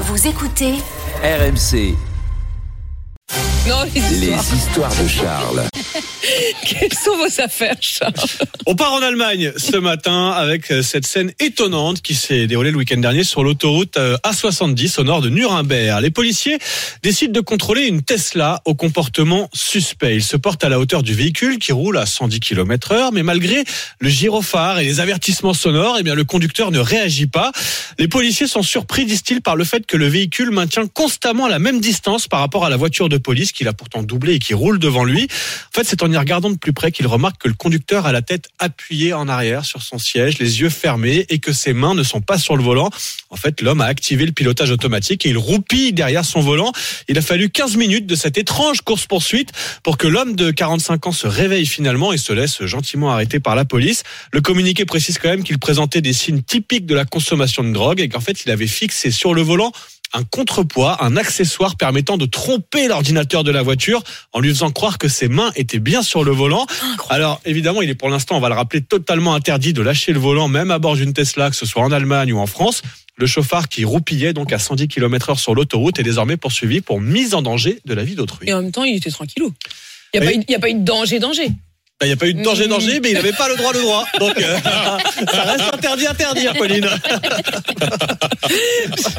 Vous écoutez RMC, Non, les les histoires. histoires de Charles. Quelles sont vos affaires, Charles? On part en Allemagne ce matin avec euh, cette scène étonnante qui s'est déroulée le week-end dernier sur l'autoroute euh, A70 au nord de Nuremberg. Les policiers décident de contrôler une Tesla au comportement suspect. Ils se portent à la hauteur du véhicule qui roule à 110 km heure, mais malgré le gyrophare et les avertissements sonores, eh bien, le conducteur ne réagit pas. Les policiers sont surpris, disent-ils, par le fait que le véhicule maintient constamment la même distance par rapport à la voiture de police qu'il a pourtant doublé et qui roule devant lui. En fait, c'est en y regardant de plus près qu'il remarque que le conducteur a la tête appuyée en arrière sur son siège, les yeux fermés et que ses mains ne sont pas sur le volant. En fait, l'homme a activé le pilotage automatique et il roupille derrière son volant. Il a fallu 15 minutes de cette étrange course-poursuite pour que l'homme de 45 ans se réveille finalement et se laisse gentiment arrêter par la police. Le communiqué précise quand même qu'il présentait des signes typiques de la consommation de drogue et qu'en fait, il avait fixé sur le volant un contrepoids, un accessoire permettant de tromper l'ordinateur de la voiture en lui faisant croire que ses mains étaient bien sur le volant. Alors évidemment, il est pour l'instant, on va le rappeler, totalement interdit de lâcher le volant, même à bord d'une Tesla, que ce soit en Allemagne ou en France. Le chauffard qui roupillait donc à 110 km heure sur l'autoroute est désormais poursuivi pour mise en danger de la vie d'autrui. Et en même temps, il était tranquillou. Il n'y a, Oui. pas eu- il y a pas eu de danger, danger. Il n'y a pas eu de danger, danger, mais il n'avait pas le droit, le droit. Donc, euh, ça reste interdit, interdire, Pauline.